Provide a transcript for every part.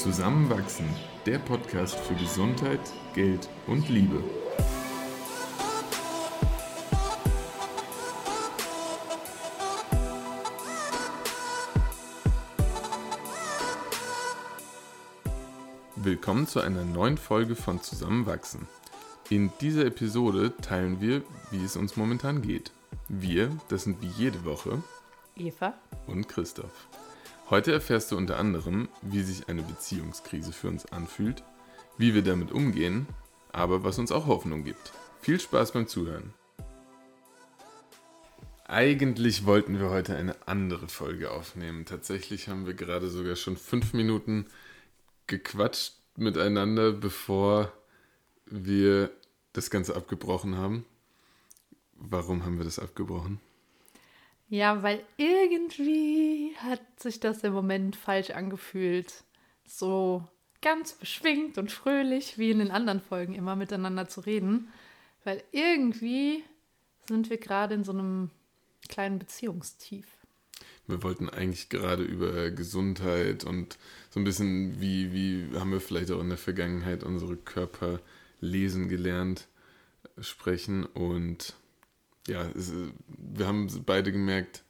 Zusammenwachsen, der Podcast für Gesundheit, Geld und Liebe. Willkommen zu einer neuen Folge von Zusammenwachsen. In dieser Episode teilen wir, wie es uns momentan geht. Wir, das sind wie jede Woche Eva und Christoph. Heute erfährst du unter anderem, wie sich eine Beziehungskrise für uns anfühlt, wie wir damit umgehen, aber was uns auch Hoffnung gibt. Viel Spaß beim Zuhören. Eigentlich wollten wir heute eine andere Folge aufnehmen. Tatsächlich haben wir gerade sogar schon fünf Minuten gequatscht miteinander, bevor wir das Ganze abgebrochen haben. Warum haben wir das abgebrochen? Ja, weil irgendwie hat sich das im Moment falsch angefühlt. So ganz beschwingt und fröhlich, wie in den anderen Folgen immer miteinander zu reden. Weil irgendwie sind wir gerade in so einem kleinen Beziehungstief. Wir wollten eigentlich gerade über Gesundheit und so ein bisschen, wie, wie haben wir vielleicht auch in der Vergangenheit unsere Körper lesen gelernt, sprechen und ja, es, wir haben beide gemerkt,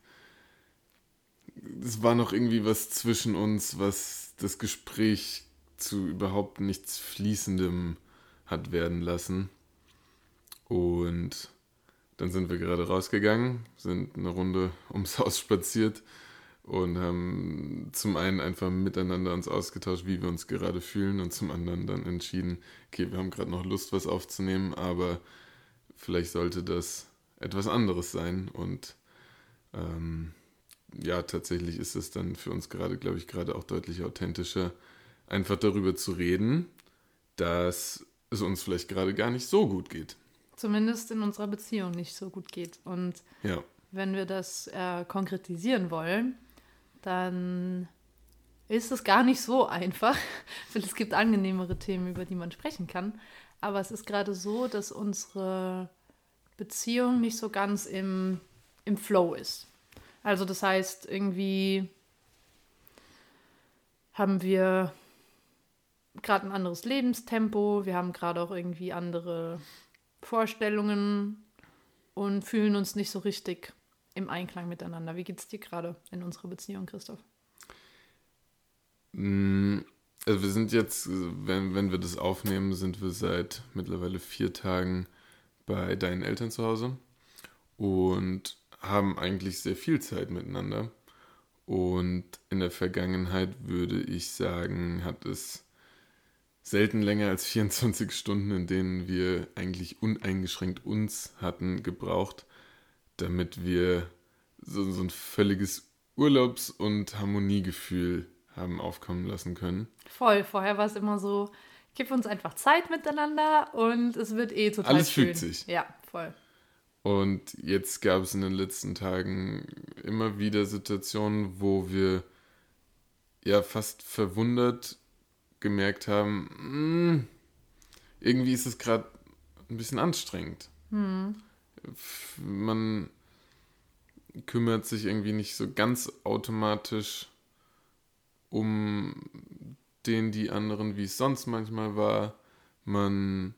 es war noch irgendwie was zwischen uns, was das Gespräch zu überhaupt nichts Fließendem hat werden lassen. Und dann sind wir gerade rausgegangen, sind eine Runde ums Haus spaziert und haben zum einen einfach miteinander uns ausgetauscht, wie wir uns gerade fühlen und zum anderen dann entschieden, okay, wir haben gerade noch Lust, was aufzunehmen, aber vielleicht sollte das etwas anderes sein. Und ähm, ja, tatsächlich ist es dann für uns gerade, glaube ich, gerade auch deutlich authentischer, einfach darüber zu reden, dass es uns vielleicht gerade gar nicht so gut geht. Zumindest in unserer Beziehung nicht so gut geht. Und ja. wenn wir das äh, konkretisieren wollen, dann ist es gar nicht so einfach, weil es gibt angenehmere Themen, über die man sprechen kann. Aber es ist gerade so, dass unsere Beziehung nicht so ganz im, im Flow ist. Also das heißt, irgendwie haben wir gerade ein anderes Lebenstempo, wir haben gerade auch irgendwie andere Vorstellungen und fühlen uns nicht so richtig im Einklang miteinander. Wie geht es dir gerade in unserer Beziehung, Christoph? Mm, also wir sind jetzt, wenn, wenn wir das aufnehmen, sind wir seit mittlerweile vier Tagen bei deinen Eltern zu Hause und haben eigentlich sehr viel Zeit miteinander. Und in der Vergangenheit würde ich sagen, hat es selten länger als 24 Stunden, in denen wir eigentlich uneingeschränkt uns hatten, gebraucht, damit wir so, so ein völliges Urlaubs- und Harmoniegefühl haben aufkommen lassen können. Voll, vorher war es immer so, gib uns einfach Zeit miteinander und es wird eh total Alles schön. fügt sich. Ja, voll. Und jetzt gab es in den letzten Tagen immer wieder Situationen, wo wir ja fast verwundert gemerkt haben, mh, hm, irgendwie ist es gerade ein bisschen anstrengend. Hm. Man kümmert sich irgendwie nicht so ganz automatisch um den, die anderen, wie es sonst manchmal war. Man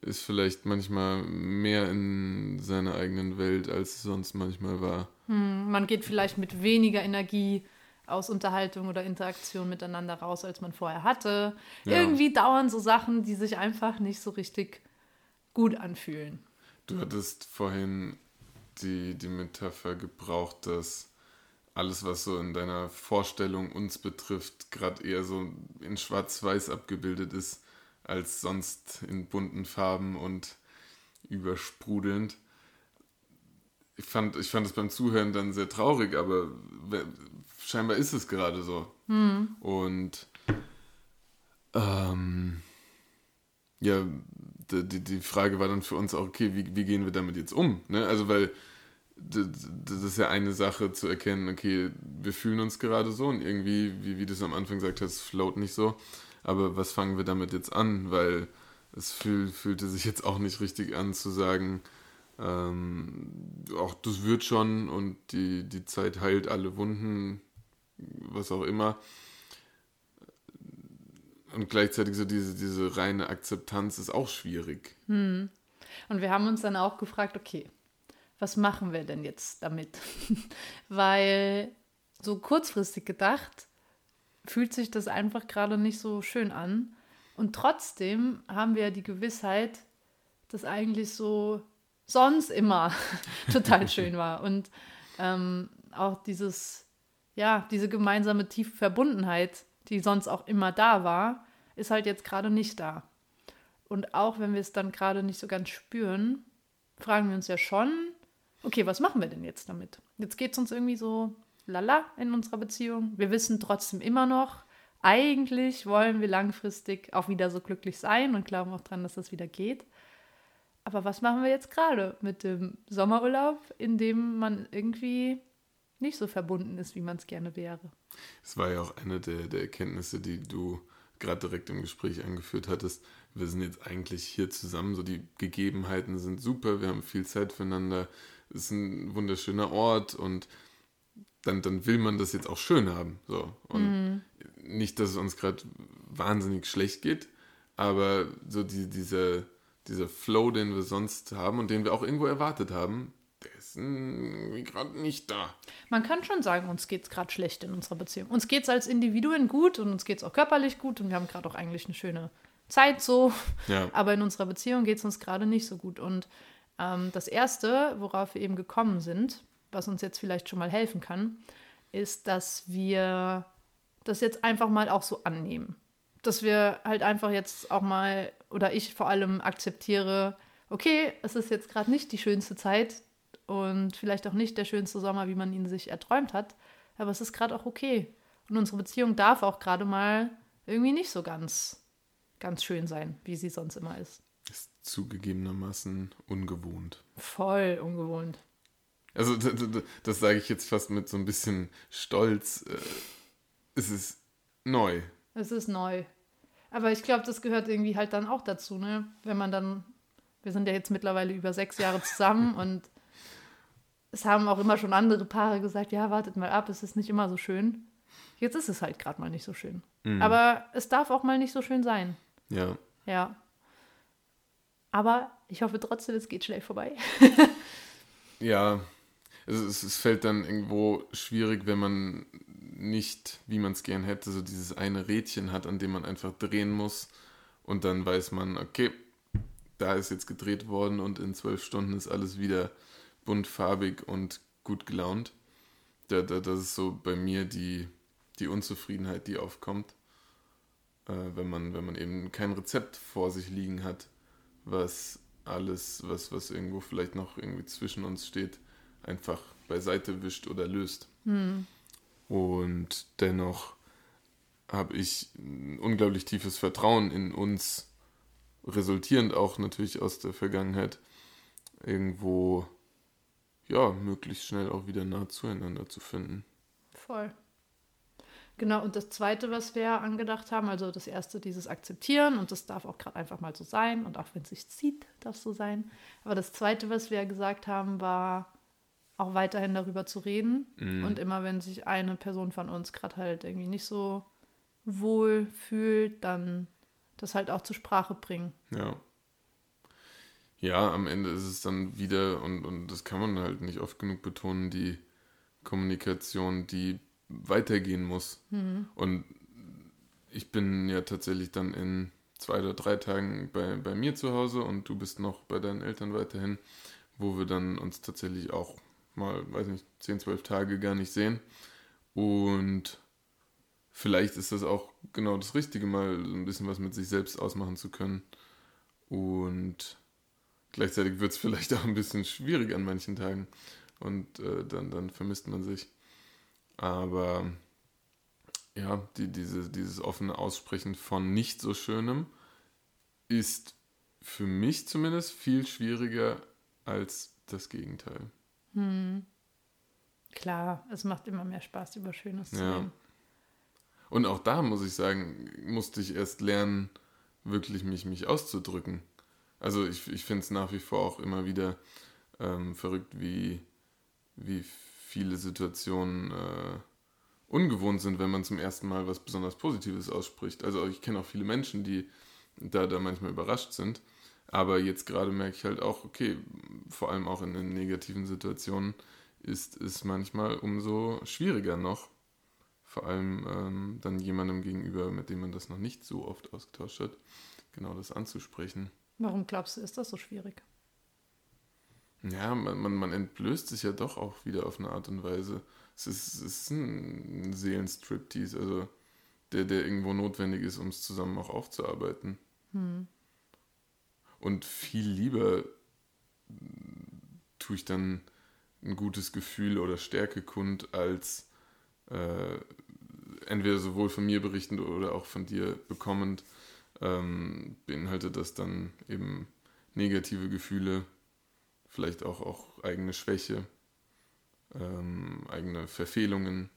ist vielleicht manchmal mehr in seiner eigenen Welt, als es sonst manchmal war. Hm, man geht vielleicht mit weniger Energie aus Unterhaltung oder Interaktion miteinander raus, als man vorher hatte. Ja. Irgendwie dauern so Sachen, die sich einfach nicht so richtig gut anfühlen. Du hattest vorhin die, die Metapher gebraucht, dass alles, was so in deiner Vorstellung uns betrifft, gerade eher so in Schwarz-Weiß abgebildet ist, als sonst in bunten Farben und übersprudelnd. Ich fand, ich fand es beim Zuhören dann sehr traurig, aber scheinbar ist es gerade so. Hm. Und ähm, ja, die, die Frage war dann für uns auch, okay, wie, wie gehen wir damit jetzt um? Ne? Also, weil das ist ja eine Sache zu erkennen, okay, wir fühlen uns gerade so und irgendwie, wie, wie du es am Anfang gesagt hast, float nicht so. Aber was fangen wir damit jetzt an? Weil es fühl, fühlte sich jetzt auch nicht richtig an zu sagen, ähm, auch das wird schon und die, die Zeit heilt alle Wunden, was auch immer. und gleichzeitig so diese, diese reine Akzeptanz ist auch schwierig. Hm. Und wir haben uns dann auch gefragt, okay, was machen wir denn jetzt damit? Weil so kurzfristig gedacht, fühlt sich das einfach gerade nicht so schön an. Und trotzdem haben wir ja die Gewissheit, dass eigentlich so sonst immer total schön war. Und ähm, auch dieses, ja, diese gemeinsame tiefe Verbundenheit, die sonst auch immer da war, ist halt jetzt gerade nicht da. Und auch wenn wir es dann gerade nicht so ganz spüren, fragen wir uns ja schon, okay, was machen wir denn jetzt damit? Jetzt geht es uns irgendwie so lala in unserer Beziehung. Wir wissen trotzdem immer noch, eigentlich wollen wir langfristig auch wieder so glücklich sein und glauben auch dran, dass das wieder geht. Aber was machen wir jetzt gerade mit dem Sommerurlaub, in dem man irgendwie nicht so verbunden ist, wie man es gerne wäre? Es war ja auch eine der, der Erkenntnisse, die du gerade direkt im Gespräch angeführt hattest. Wir sind jetzt eigentlich hier zusammen, so die Gegebenheiten sind super, wir haben viel Zeit füreinander, ist ein wunderschöner Ort und dann, dann will man das jetzt auch schön haben. So. Und mm. nicht, dass es uns gerade wahnsinnig schlecht geht, aber so die, diese, dieser Flow, den wir sonst haben und den wir auch irgendwo erwartet haben, der ist gerade nicht da. Man kann schon sagen, uns geht es gerade schlecht in unserer Beziehung. Uns geht es als Individuen gut und uns geht es auch körperlich gut und wir haben gerade auch eigentlich eine schöne Zeit so. Ja. Aber in unserer Beziehung geht es uns gerade nicht so gut. Und ähm, das Erste, worauf wir eben gekommen sind, was uns jetzt vielleicht schon mal helfen kann, ist, dass wir das jetzt einfach mal auch so annehmen. Dass wir halt einfach jetzt auch mal, oder ich vor allem akzeptiere, okay, es ist jetzt gerade nicht die schönste Zeit und vielleicht auch nicht der schönste Sommer, wie man ihn sich erträumt hat, aber es ist gerade auch okay. Und unsere Beziehung darf auch gerade mal irgendwie nicht so ganz, ganz schön sein, wie sie sonst immer ist. Ist zugegebenermaßen ungewohnt. Voll ungewohnt. Also das sage ich jetzt fast mit so ein bisschen Stolz. Äh, es ist neu. Es ist neu. Aber ich glaube, das gehört irgendwie halt dann auch dazu, ne? Wenn man dann, wir sind ja jetzt mittlerweile über sechs Jahre zusammen und es haben auch immer schon andere Paare gesagt, ja, wartet mal ab, es ist nicht immer so schön. Jetzt ist es halt gerade mal nicht so schön. Mhm. Aber es darf auch mal nicht so schön sein. Ja. Ja. Aber ich hoffe trotzdem, es geht schnell vorbei. ja, es, es, es fällt dann irgendwo schwierig, wenn man nicht, wie man es gern hätte, so dieses eine Rädchen hat, an dem man einfach drehen muss und dann weiß man, okay, da ist jetzt gedreht worden und in zwölf Stunden ist alles wieder buntfarbig und gut gelaunt. Da, da, das ist so bei mir die, die Unzufriedenheit, die aufkommt, äh, wenn, man, wenn man eben kein Rezept vor sich liegen hat, was alles, was, was irgendwo vielleicht noch irgendwie zwischen uns steht, einfach beiseite wischt oder löst. Hm. Und dennoch habe ich ein unglaublich tiefes Vertrauen in uns, resultierend auch natürlich aus der Vergangenheit, irgendwo ja, möglichst schnell auch wieder nah zueinander zu finden. Voll. Genau, und das Zweite, was wir angedacht haben, also das Erste, dieses Akzeptieren, und das darf auch gerade einfach mal so sein, und auch wenn es sich zieht, darf es so sein. Aber das Zweite, was wir gesagt haben, war, auch weiterhin darüber zu reden. Mhm. Und immer wenn sich eine Person von uns gerade halt irgendwie nicht so wohl fühlt, dann das halt auch zur Sprache bringen. Ja. Ja, am Ende ist es dann wieder, und, und das kann man halt nicht oft genug betonen, die Kommunikation, die weitergehen muss. Mhm. Und ich bin ja tatsächlich dann in zwei oder drei Tagen bei, bei mir zu Hause und du bist noch bei deinen Eltern weiterhin, wo wir dann uns tatsächlich auch mal, weiß nicht, 10, 12 Tage gar nicht sehen. Und vielleicht ist das auch genau das Richtige, mal ein bisschen was mit sich selbst ausmachen zu können. Und gleichzeitig wird es vielleicht auch ein bisschen schwierig an manchen Tagen. Und äh, dann, dann vermisst man sich. Aber ja, die, diese, dieses offene Aussprechen von nicht so Schönem ist für mich zumindest viel schwieriger als das Gegenteil. Hm. Klar, es macht immer mehr Spaß, über Schönes ja. zu reden. Und auch da muss ich sagen, musste ich erst lernen, wirklich mich, mich auszudrücken. Also ich, ich finde es nach wie vor auch immer wieder ähm, verrückt, wie, wie viele Situationen äh, ungewohnt sind, wenn man zum ersten Mal was besonders Positives ausspricht. Also ich kenne auch viele Menschen, die da, da manchmal überrascht sind. Aber jetzt gerade merke ich halt auch, okay, vor allem auch in den negativen Situationen ist es manchmal umso schwieriger noch. Vor allem ähm, dann jemandem gegenüber, mit dem man das noch nicht so oft ausgetauscht hat, genau das anzusprechen. Warum glaubst du, ist das so schwierig? Ja, man, man, man entblößt sich ja doch auch wieder auf eine Art und Weise. Es ist, es ist ein Seelenstriptease, also der, der irgendwo notwendig ist, um es zusammen auch aufzuarbeiten. Hm. Und viel lieber tue ich dann ein gutes Gefühl oder Stärke kund, als äh, entweder sowohl von mir berichtend oder auch von dir bekommend, ähm, beinhaltet das dann eben negative Gefühle vielleicht auch, auch eigene Schwäche, ähm, eigene Verfehlungen.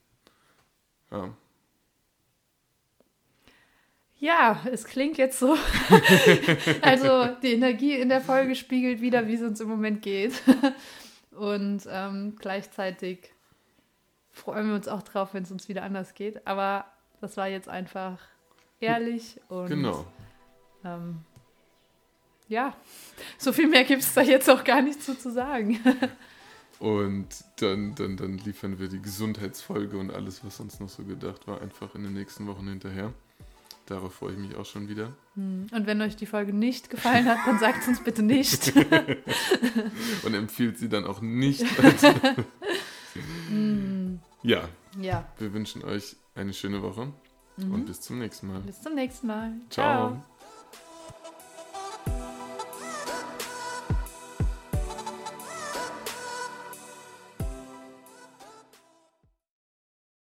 Ja. Ja, es klingt jetzt so. also die Energie in der Folge spiegelt wieder, wie es uns im Moment geht. Und ähm, gleichzeitig freuen wir uns auch drauf, wenn es uns wieder anders geht. Aber das war jetzt einfach ehrlich und genau. Ähm, ja, so viel mehr gibt es da jetzt auch gar nicht so zu sagen. und dann, dann, dann liefern wir die Gesundheitsfolge und alles, was uns noch so gedacht war, einfach in den nächsten Wochen hinterher. Darauf freue ich mich auch schon wieder. Hm. Und wenn euch die Folge nicht gefallen hat, dann sagt es uns bitte nicht. und empfiehlt sie dann auch nicht. Ja. Ja. Wir wünschen euch eine schöne Woche mhm. und bis zum nächsten Mal. Bis zum nächsten Mal. Ciao. Ciao.